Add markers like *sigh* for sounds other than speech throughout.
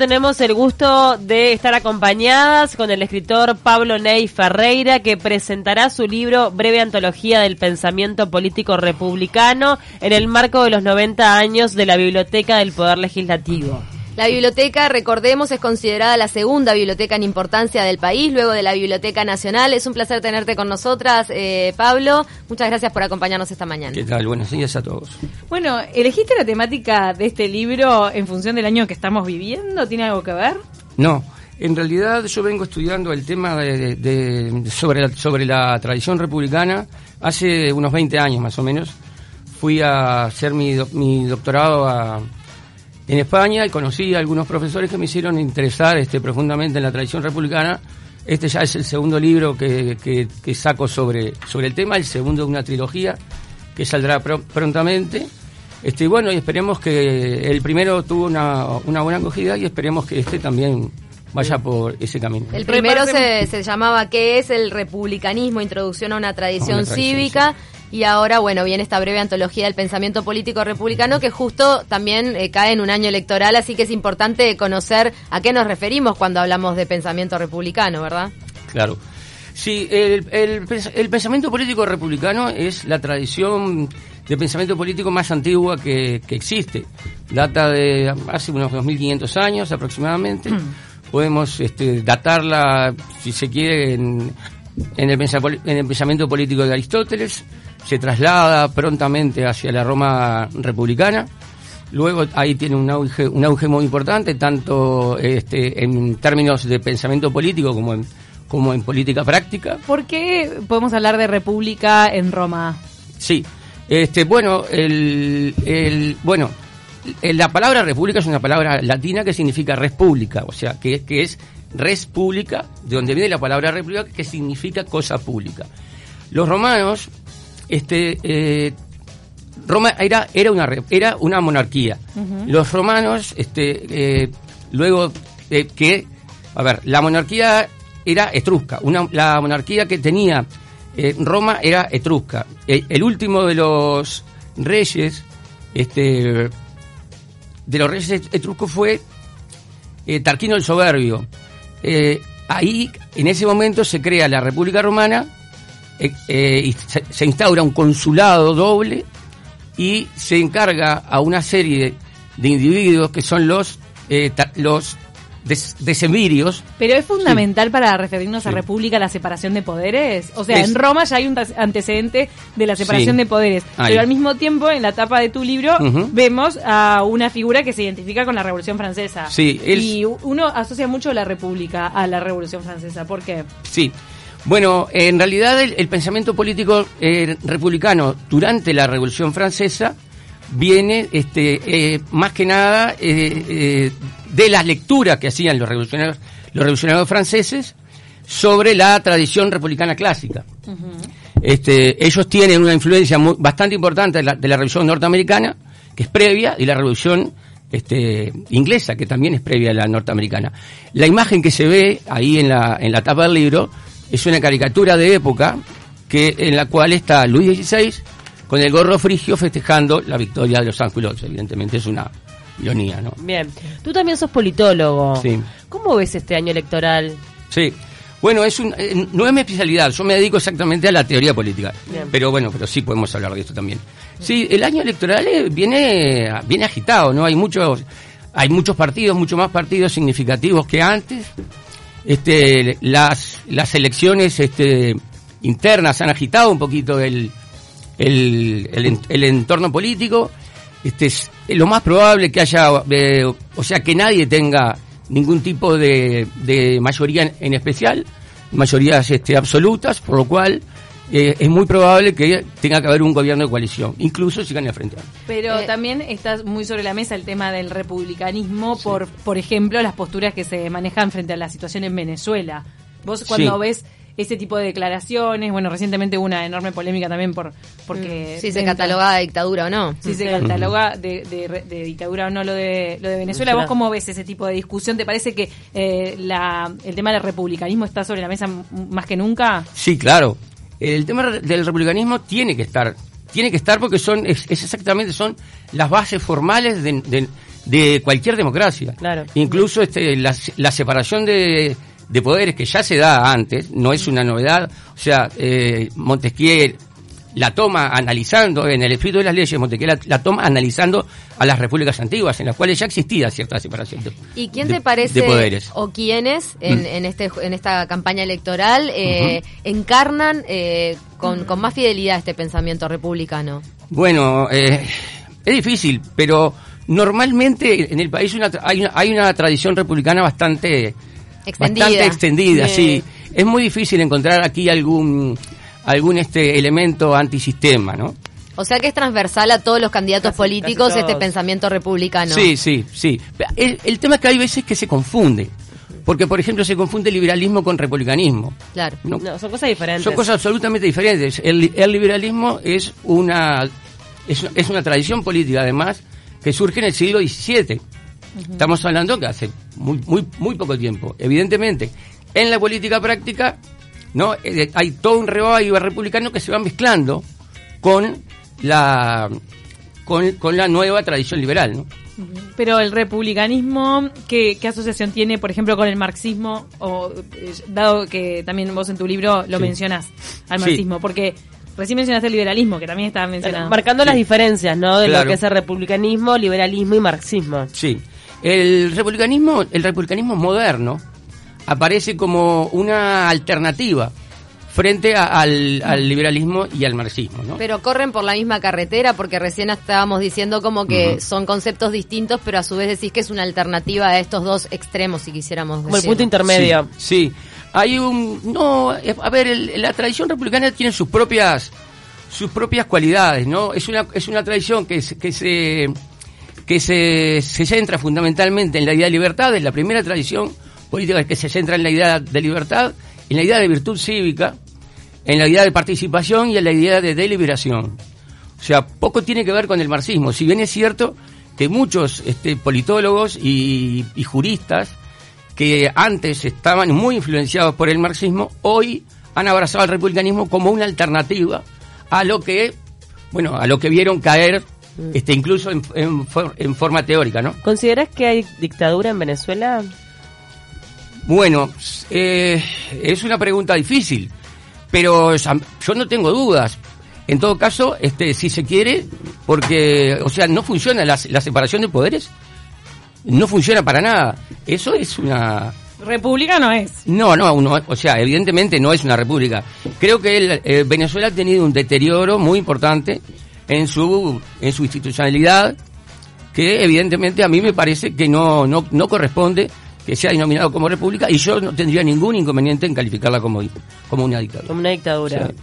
Tenemos el gusto de estar acompañadas con el escritor Pablo Ney Ferreira, que presentará su libro Breve Antología del Pensamiento Político Republicano en el marco de los 90 años de la Biblioteca del Poder Legislativo. La biblioteca, recordemos, es considerada la segunda biblioteca en importancia del país, luego de la Biblioteca Nacional. Es un placer tenerte con nosotras, eh, Pablo. Muchas gracias por acompañarnos esta mañana. ¿Qué tal? Buenos días a todos. Bueno, ¿elegiste la temática de este libro en función del año que estamos viviendo? ¿Tiene algo que ver? No, en realidad yo vengo estudiando el tema de, sobre, la, sobre la tradición republicana hace unos 20 años más o menos. Fui a hacer mi, mi doctorado a en España y conocí a algunos profesores que me hicieron interesar este, profundamente en la tradición republicana. Este ya es el segundo libro que, que, saco sobre, sobre el tema, el segundo de una trilogía que saldrá prontamente. Este, bueno, y esperemos que el primero tuvo una, una buena acogida y esperemos que este también vaya por ese camino. El primero se, se, llamaba ¿Qué es el republicanismo? Introducción a una tradición, cívica. Y ahora, bueno, viene esta breve antología del pensamiento político republicano que justo también eh, cae en un año electoral, así que es importante conocer a qué nos referimos cuando hablamos de pensamiento republicano, ¿verdad? Claro. Sí, el, el, pensamiento político republicano es la tradición de pensamiento político más antigua que, que existe. Data de hace unos 2500 años aproximadamente. Mm. *clears throat* Podemos este, datarla, si se quiere, en, en, el en el pensamiento político de Aristóteles se traslada prontamente hacia la Roma republicana. Luego ahí tiene un auge, un auge muy importante, tanto este, en términos de pensamiento político como en, como en política práctica. ¿Por qué podemos hablar de república en Roma? Sí, este, bueno, el, el, bueno, la palabra república es una palabra latina que significa res pública, o sea, que, que es res pública, de donde viene la palabra república, que significa cosa pública. Los romanos este, eh, Roma era, era, una, era una monarquía. Los romanos, este, eh, luego que, a ver, la monarquía era etrusca, una, la monarquía que tenía eh, Roma era etrusca. El, último de los reyes, este, de los reyes etruscos fue Tarquino el Soberbio. ahí, en ese momento, se crea la República Romana eh, eh, se, instaura un consulado doble y se encarga a una serie de, individuos que son los, eh, los decemvirios. Pero es fundamental para referirnos a república la separación de poderes. O sea, en Roma ya hay un antecedente de la separación de poderes. Pero al mismo tiempo, en la tapa de tu libro, vemos a una figura que se identifica con la Revolución Francesa. Sí, Y uno asocia mucho la república a la Revolución Francesa. ¿Por qué? Sí. Bueno, en realidad el, pensamiento político eh, republicano durante la Revolución Francesa viene este, eh, más que nada eh, de las lecturas que hacían los revolucionarios, los revolucionarios franceses sobre la tradición republicana clásica. este, ellos tienen una influencia bastante importante de la, de la, Revolución norteamericana, que es previa, y la Revolución este, inglesa, que también es previa a la norteamericana. La imagen que se ve ahí en la, en la tapa del libro es una caricatura de época que en la cual está Luis XVI con el gorro frigio festejando la victoria de los ángulos. Evidentemente es una ironía, ¿no? Bien. Tú también sos politólogo. Sí. ¿Cómo ves este año electoral? Sí. Bueno, es un, eh, no es mi especialidad, yo me dedico exactamente a la teoría política. Pero bueno, pero sí podemos hablar de esto también. Sí, el año electoral eh, viene, viene agitado, ¿no? Hay muchos, hay muchos partidos, mucho más partidos significativos que antes este, las, las elecciones este, internas han agitado un poquito el, el, el, entorno político. Este, es lo más probable que haya, eh, o sea, que nadie tenga ningún tipo de, de mayoría en, especial, mayorías este, absolutas, por lo cual eh, es muy probable que tenga que haber un gobierno de coalición, incluso si gane frente. Pero eh, también está muy sobre la mesa el tema del republicanismo, por, por ejemplo, las posturas que se manejan frente a la situación en Venezuela. Vos cuando ves ese tipo de declaraciones, bueno, recientemente hubo una enorme polémica también por porque mm, si se cataloga de dictadura o no. Si se cataloga de, de, dictadura o no lo de lo de Venezuela. ¿Vos cómo ves ese tipo de discusión? ¿Te parece que eh, la, el tema del republicanismo está sobre la mesa más que nunca? Sí, claro el tema del republicanismo tiene que estar, tiene que estar porque son, es, exactamente, son las bases formales de, de cualquier democracia. Claro. Incluso este, la, la separación de, de poderes que ya se da antes, no es una novedad. O sea, eh, Montesquieu la toma analizando, en el espíritu de las leyes, Montesquieu la, la toma analizando a las repúblicas antiguas, en las cuales ya existía cierta separación de, ¿Y quién de- te parece de poderes. o quiénes en, Mm. en este en esta campaña electoral eh, encarnan eh, con, con más fidelidad este pensamiento republicano? Bueno, eh, es difícil, pero normalmente en el país una hay, una, hay una tradición republicana bastante Extendida. bastante extendida, Bien. sí. Es muy difícil encontrar aquí algún algún este elemento antisistema, ¿no? O sea que es transversal a todos los candidatos Casi- políticos casi este pensamiento republicano. Sí, sí, sí. El, el tema es que hay veces que se confunde. Porque, por ejemplo, se confunde liberalismo con republicanismo. Claro. ¿no? No, son cosas diferentes. Son cosas absolutamente diferentes. El, el liberalismo es una, es, es una tradición política, además, que surge en el siglo XVII. Estamos hablando que hace muy, muy, muy poco tiempo. Evidentemente, en la política práctica, ¿no? Eh, hay todo un rebaño republicano que se va mezclando con la, con, con la nueva tradición liberal, ¿no? Pero el republicanismo, ¿qué, qué asociación tiene, por ejemplo, con el marxismo? O, eh, dado que también vos en tu libro lo Sí. mencionás al Sí. marxismo, porque recién mencionaste el liberalismo, que también estaba mencionado. Marcando las diferencias, ¿no? De Claro. lo que es el republicanismo, liberalismo y marxismo. Sí. El republicanismo, el republicanismo moderno aparece como una alternativa frente a- al, al liberalismo y al marxismo, ¿no? Pero corren por la misma carretera porque recién estábamos diciendo como que son conceptos distintos, pero a su vez decís que es una alternativa a estos dos extremos, si quisiéramos Como el punto intermedio. Sí, sí. hay un no, a ver, el- la tradición republicana tiene sus propias sus propias cualidades, ¿no? Es una es una tradición que se, que se que se, se centra fundamentalmente en la idea de libertad, es la primera tradición política que se centra en la idea de libertad, en la idea de virtud cívica, en la idea de participación y en la idea de deliberación. O sea, poco tiene que ver con el marxismo, si bien es cierto que muchos este, politólogos y, y juristas que antes estaban muy influenciados por el marxismo, hoy han abrazado al republicanismo como una alternativa a lo que, bueno, a lo que vieron caer, este, incluso en, en forma teórica, ¿no? ¿Consideras que hay dictadura en Venezuela? Bueno, eh, es una pregunta difícil, pero yo no tengo dudas. En todo caso, este, si se quiere, porque, o sea, no funciona la, la separación de poderes, no funciona para nada. Eso es una, República no es. No, no, uno- o sea, evidentemente no es una república. Creo que el- eh, Venezuela ha tenido un deterioro muy importante en su en su institucionalidad, que evidentemente a mí me parece que no no, no corresponde que sea denominado como república y yo no tendría ningún inconveniente en calificarla como como una dictadura. Como una dictadura. Sí.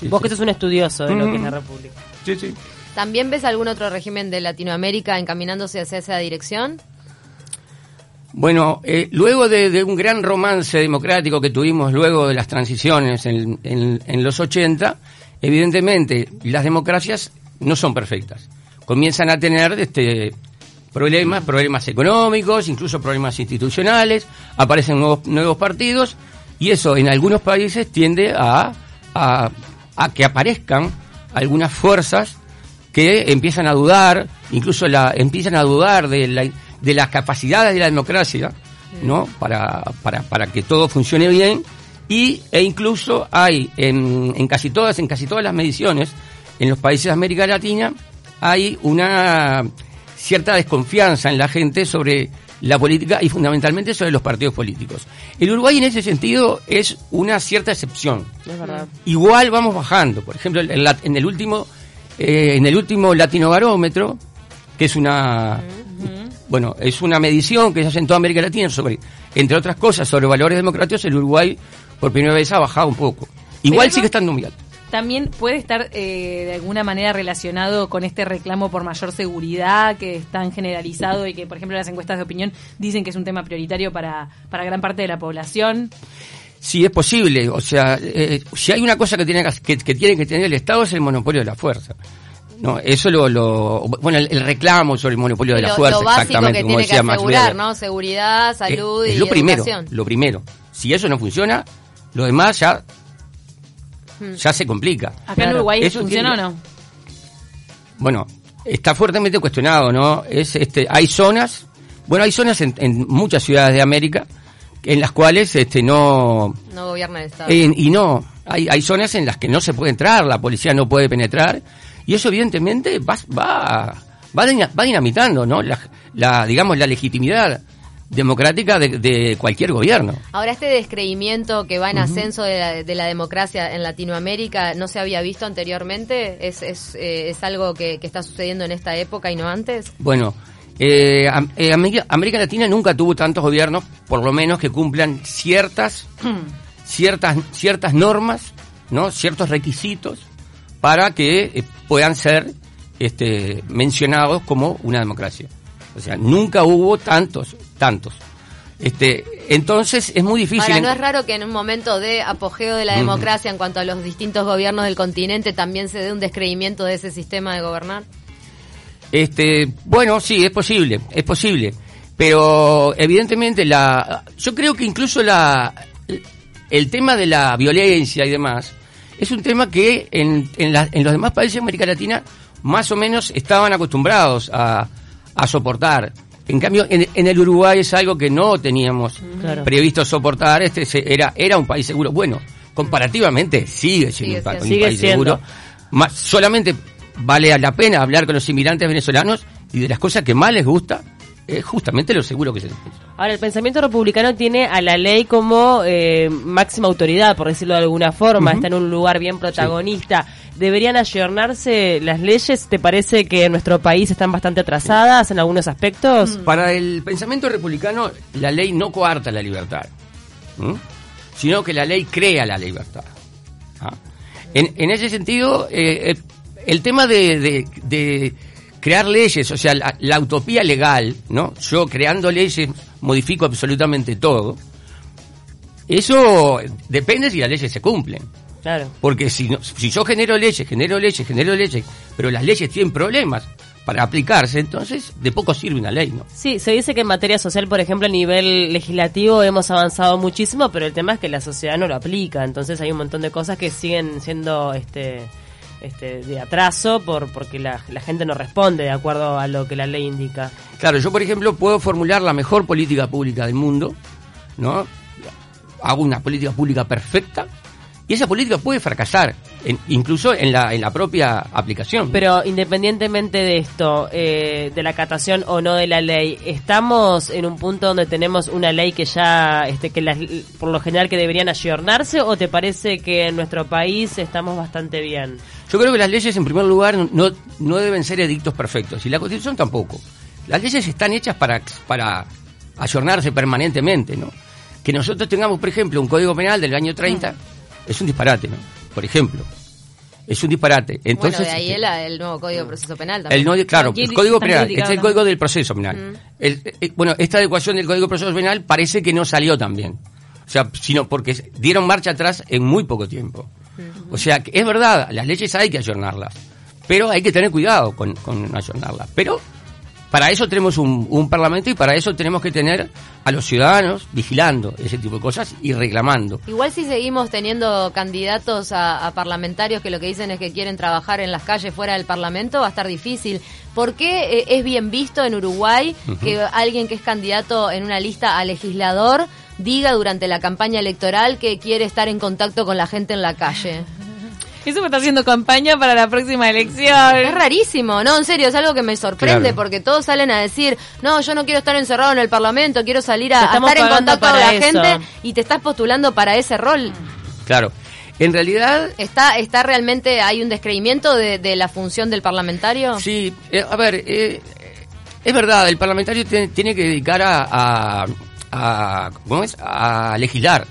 Sí, Vos sí. que sos un estudioso de lo que es la república. Sí, sí. ¿También ves algún otro régimen de Latinoamérica encaminándose hacia esa dirección? Bueno, eh, luego de, de un gran romance democrático que tuvimos luego de las transiciones en, en- en los 80, evidentemente las democracias no son perfectas. Comienzan a tener este, problemas, problemas económicos, incluso problemas institucionales, aparecen nuevos, nuevos partidos y eso en algunos países tiende a, a, a que aparezcan algunas fuerzas que empiezan a dudar, incluso la, empiezan a dudar de, la, de las capacidades de la democracia, ¿no? Para, para, para que todo funcione bien y e incluso hay en, en casi todas en casi todas las mediciones en los países de América Latina hay una cierta desconfianza en la gente sobre la política y fundamentalmente sobre los partidos políticos. El Uruguay en ese sentido es una cierta excepción. Es verdad. Igual vamos bajando. Por ejemplo, en, el último eh, en el último Latino Barómetro, que es una bueno, es una medición que se hace en toda América Latina sobre, entre otras cosas, sobre valores democráticos, el Uruguay por primera vez ha bajado un poco. Igual sigue estando muy alto. También puede estar eh, de alguna manera relacionado con este reclamo por mayor seguridad que es tan generalizado y que, por ejemplo, las encuestas de opinión dicen que es un tema prioritario para, para gran parte de la población. Sí, es posible. O sea, eh, si hay una cosa que tiene que, que tiene que tener el Estado es el monopolio de la fuerza. No, eso lo, lo bueno, el, el reclamo sobre el monopolio de la fuerza, lo básico exactamente, que como tiene que decía Max asegurar, Weber. ¿no? Seguridad, salud Eh, es y lo primero, educación. lo primero. Si eso no funciona, lo demás ya ya se complica. ¿Acá en. Uruguay Eso funciona tiene- o no? Bueno, está fuertemente cuestionado, ¿no? Es, este, hay zonas, bueno, hay zonas en, en muchas ciudades de América en las cuales este no no gobierna el Estado. eh, y no hay, hay zonas en las que no se puede entrar la policía no puede penetrar y eso evidentemente va va va, va dinamitando no la, la digamos la legitimidad democrática de, de cualquier gobierno Ahora, este descreimiento que va en ascenso de la, de la democracia en Latinoamérica no se había visto anteriormente. ¿Es, es, eh, es algo que, que está sucediendo en esta época y no antes? Bueno, eh, Am- eh, América, América Latina nunca tuvo tantos gobiernos, por lo menos que cumplan ciertas, *clears throat* ciertas, ciertas normas, ¿no? Ciertos requisitos para que puedan ser este, mencionados como una democracia. O sea, nunca hubo tantos, tantos. Este, entonces es muy difícil. Ahora, ¿no es raro que en un momento de apogeo de la democracia en cuanto a los distintos gobiernos del continente también se dé un descreimiento de ese sistema de gobernar? Este, bueno, sí, es posible, es posible. Pero evidentemente la, yo creo que incluso la, el tema de la violencia y demás es un tema que en, en, la- en los demás países de América Latina más o menos estaban acostumbrados a, a soportar. En cambio, en, en el Uruguay es algo que no teníamos Claro. previsto soportar. Este se- era, era un país seguro. Bueno, comparativamente sigue siendo Sigue un, pa- siendo. un Sigue país siendo. seguro. Más, solamente vale la pena hablar con los inmigrantes venezolanos y de las cosas que más les gusta es justamente lo seguro que se Ahora, el pensamiento republicano tiene a la ley como eh, máxima autoridad, por decirlo de alguna forma, está en un lugar bien protagonista. ¿Deberían ayornarse las leyes? ¿Te parece que en nuestro país están bastante atrasadas en algunos aspectos? Para el pensamiento republicano, la ley no coarta la libertad, sino que la ley crea la libertad. ¿ah? En, ese sentido, eh, eh, el tema de crear leyes, o sea, la, la utopía legal, ¿no? Yo creando leyes modifico absolutamente todo. Eso depende si las leyes se cumplen. Claro. Porque si, no- si yo genero leyes, genero leyes, genero leyes, pero las leyes tienen problemas para aplicarse, entonces de poco sirve una ley, ¿no? Sí, se dice que en materia social, por ejemplo, a nivel legislativo hemos avanzado muchísimo, pero el tema es que la sociedad no lo aplica, entonces hay un montón de cosas que siguen siendo este este de atraso por porque la, la gente no responde de acuerdo a lo que la ley indica. Claro, yo por ejemplo puedo formular la mejor política pública del mundo, ¿no? Hago una política pública perfecta y esa política puede fracasar, en- incluso en la, en la propia aplicación. Pero independientemente de esto, eh, de la catación o no de la ley, estamos en un punto donde tenemos una ley que ya, este, que las, por lo general que deberían ayornarse, o te parece que en nuestro país estamos bastante bien? Yo creo que las leyes, en primer lugar, no, no deben ser edictos perfectos, y la Constitución tampoco. Las leyes están hechas para, para ayornarse permanentemente, ¿no? Que nosotros tengamos, por ejemplo, un Código Penal del año 30, es un disparate, ¿no? Por ejemplo. Es un disparate. Entonces, bueno, de ahí este, el, el nuevo Código de Proceso Penal también. el no, claro, el Código Penal, este es el. Código del Proceso Penal. El- eh, bueno, esta adecuación del Código de Proceso Penal parece que no salió tan bien. O sea, sino porque dieron marcha atrás en muy poco tiempo. O sea, que es verdad, las leyes hay que ayornarlas, pero hay que tener cuidado con, con ayornarlas. Pero para eso tenemos un, un parlamento y para eso tenemos que tener a los ciudadanos vigilando ese tipo de cosas y reclamando. Igual si seguimos teniendo candidatos a, a parlamentarios que lo que dicen es que quieren trabajar en las calles fuera del Parlamento, va a estar difícil. ¿Por qué eh, es bien visto en Uruguay que alguien que es candidato en una lista a legislador diga durante la campaña electoral que quiere estar en contacto con la gente en la calle? Eso me está haciendo campaña para la próxima elección. Es rarísimo, no, en serio, es algo que me sorprende Claro. porque todos salen a decir, no, yo no quiero estar encerrado en el Parlamento, quiero salir a, estar en contacto con la eso. gente y te estás postulando para ese rol. Claro. En realidad, ¿Está, está realmente, hay un descreimiento de, de la función del parlamentario? Sí, eh, a ver, eh, es verdad, el parlamentario tiene, tiene que dedicar a, a, a- ¿cómo es? a legislar,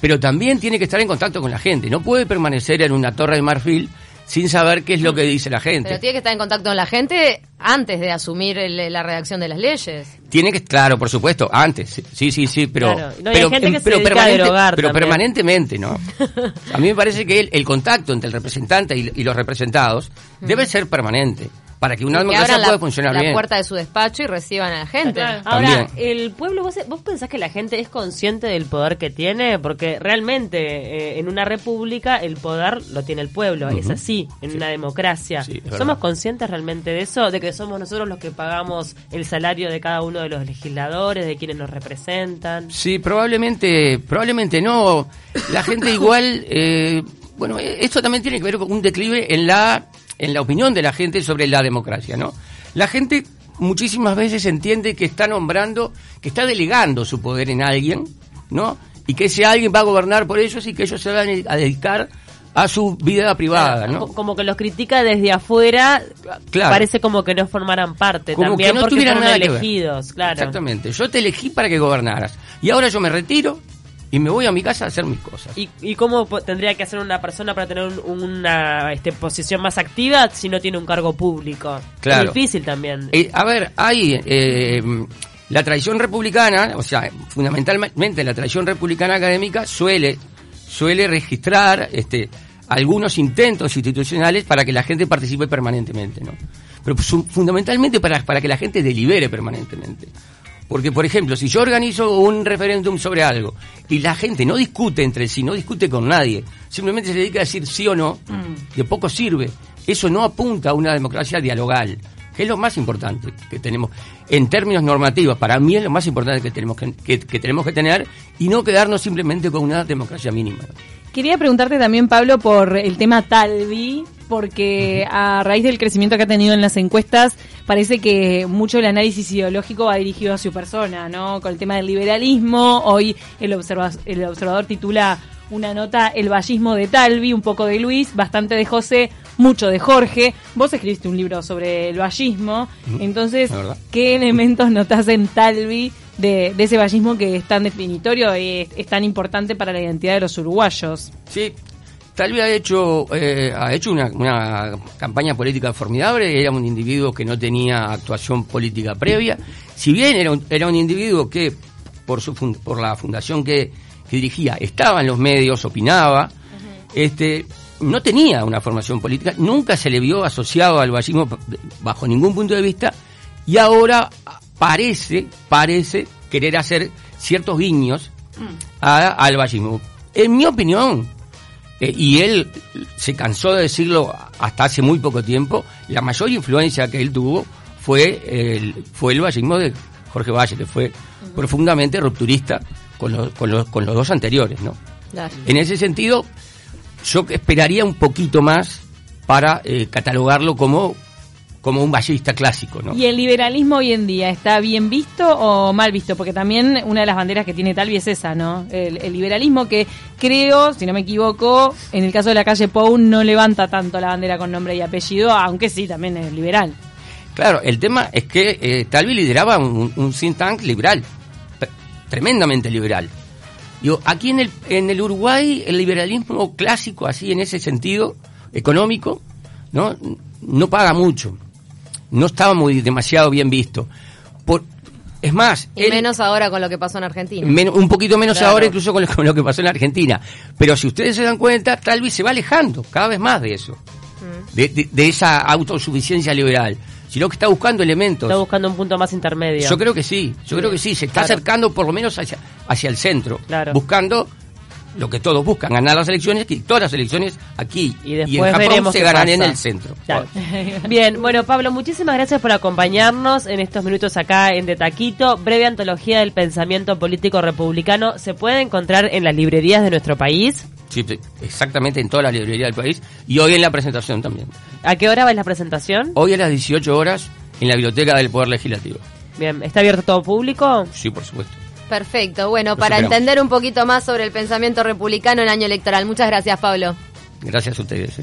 pero también tiene que estar en contacto con la gente. No puede permanecer en una torre de marfil sin saber qué es lo que dice la gente. Pero tiene que estar en contacto con la gente antes de asumir el- la redacción de las leyes. Tiene que, claro, por supuesto, antes, sí, sí, sí, pero, Claro, no, pero, gente em- que pero, permanente- pero permanentemente, ¿no? *laughs* A mí me parece que el, el contacto entre el representante y, y los representados debe ser permanente. Para que una que democracia pueda la, funcionar la bien. puerta de su despacho y reciban a la gente. Claro. Ahora, También. el pueblo, ¿vos, ¿vos pensás que la gente es consciente del poder que tiene? Porque realmente eh, en una república el poder lo tiene el pueblo, es así, en una democracia. Sí. ¿Somos conscientes realmente de eso? ¿De que somos nosotros los que pagamos el salario de cada uno de los legisladores, de quienes nos representan? Sí, probablemente, probablemente no. La gente igual, eh, bueno, esto también tiene que ver con un declive en la, en la opinión de la gente sobre la democracia, ¿no? La gente muchísimas veces entiende que está nombrando, que está delegando su poder en alguien, ¿no? Y que ese alguien va a gobernar por ellos y que ellos se van a dedicar a su vida privada, ¿no? Co- Como que los critica desde afuera, Claro. parece como que no formaran parte Como también que no porque tuvieran nada que ver. elegidos, claro. Exactamente. Yo te elegí para que gobernaras. Y ahora yo me retiro y me voy a mi casa a hacer mis cosas. ¿Y, y cómo tendría que hacer una persona para tener un- una este, posición más activa si no tiene un cargo público? Claro. Es difícil también. Eh, a ver, hay eh, la tradición republicana, o sea, fundamentalmente la tradición republicana académica suele suele registrar este algunos intentos institucionales para que la gente participe permanentemente, ¿no? Pero su- fundamentalmente para, para que la gente delibere permanentemente. Porque, por ejemplo, si yo organizo un referéndum sobre algo y la gente no discute entre sí, no discute con nadie, simplemente se dedica a decir sí o no, de poco sirve. Eso no apunta a una democracia dialogal, que es lo más importante que tenemos. En términos normativos, para mí es lo más importante que tenemos que, que- que tenemos que tener y no quedarnos simplemente con una democracia mínima. Quería preguntarte también, Pablo, por el tema Talvi, porque a raíz del crecimiento que ha tenido en las encuestas, parece que mucho el análisis ideológico va dirigido a su persona, ¿no? Con el tema del liberalismo, hoy el, observa- el observador titula una nota El vallismo de Talvi, un poco de Luis, bastante de José, mucho de Jorge. Vos escribiste un libro sobre el vallismo, entonces. ¿qué elementos notas en Talvi de, de ese vallismo que es tan definitorio y es, es tan importante para la identidad de los uruguayos? Sí, Talvi ha hecho, eh, ha hecho una, una campaña política formidable, era un individuo que no tenía actuación política previa, si bien era un, era un individuo que, por, su por la fundación que, que dirigía, estaba en los medios, opinaba, este, no tenía una formación política, nunca se le vio asociado al vallismo bajo ningún punto de vista, y ahora parece, parece querer hacer ciertos guiños a- al vallismo. En mi opinión, eh, y él se cansó de decirlo hasta hace muy poco tiempo, la mayor influencia que él tuvo fue el, fue el vallismo de Jorge Valle, que fue profundamente rupturista con los, con los, con los dos anteriores, ¿no? Claro. En ese sentido, yo esperaría un poquito más para eh, catalogarlo como, como un ballista clásico, ¿no? ¿Y el liberalismo hoy en día está bien visto o mal visto? Porque también una de las banderas que tiene Talvi es esa, ¿no? El, el liberalismo que creo, si no me equivoco, en el caso de la calle Pou no levanta tanto la bandera con nombre y apellido, aunque sí, también es liberal. Claro, el tema es que eh, Talvi lideraba un, un think tank liberal, tremendamente liberal. Digo, aquí en el, en el Uruguay el liberalismo clásico, así en ese sentido económico, no, no paga mucho, no estaba muy demasiado bien visto. Por, es más, Y él- menos ahora con lo que pasó en Argentina. Men- un poquito menos Claro. ahora incluso con lo, con lo que pasó en Argentina. Pero si ustedes se dan cuenta, Talvi se va alejando cada vez más de eso, Mm. de, de- de esa autosuficiencia liberal, sino que está buscando elementos. Está buscando un punto más intermedio. Yo creo que sí, yo creo que sí, se está Claro. acercando por lo menos hacia, hacia el centro, Claro. buscando lo que todos buscan, ganar las elecciones, que todas las elecciones aquí y en Japón se ganan en el centro. Claro. *laughs* Bien, bueno Pablo, muchísimas gracias por acompañarnos en estos minutos acá en De Taquito. Breve antología del pensamiento político republicano. ¿Se puede encontrar en las librerías de nuestro país? Sí, exactamente en toda la librería del país y hoy en la presentación también. ¿A qué hora va la presentación? Hoy a las 18 horas en la Biblioteca del Poder Legislativo. Bien, ¿está abierto todo público? Sí, por supuesto. Perfecto. Bueno, para entender un poquito más sobre el pensamiento republicano en año electoral. Muchas gracias, Pablo. Gracias a ustedes. ¿eh?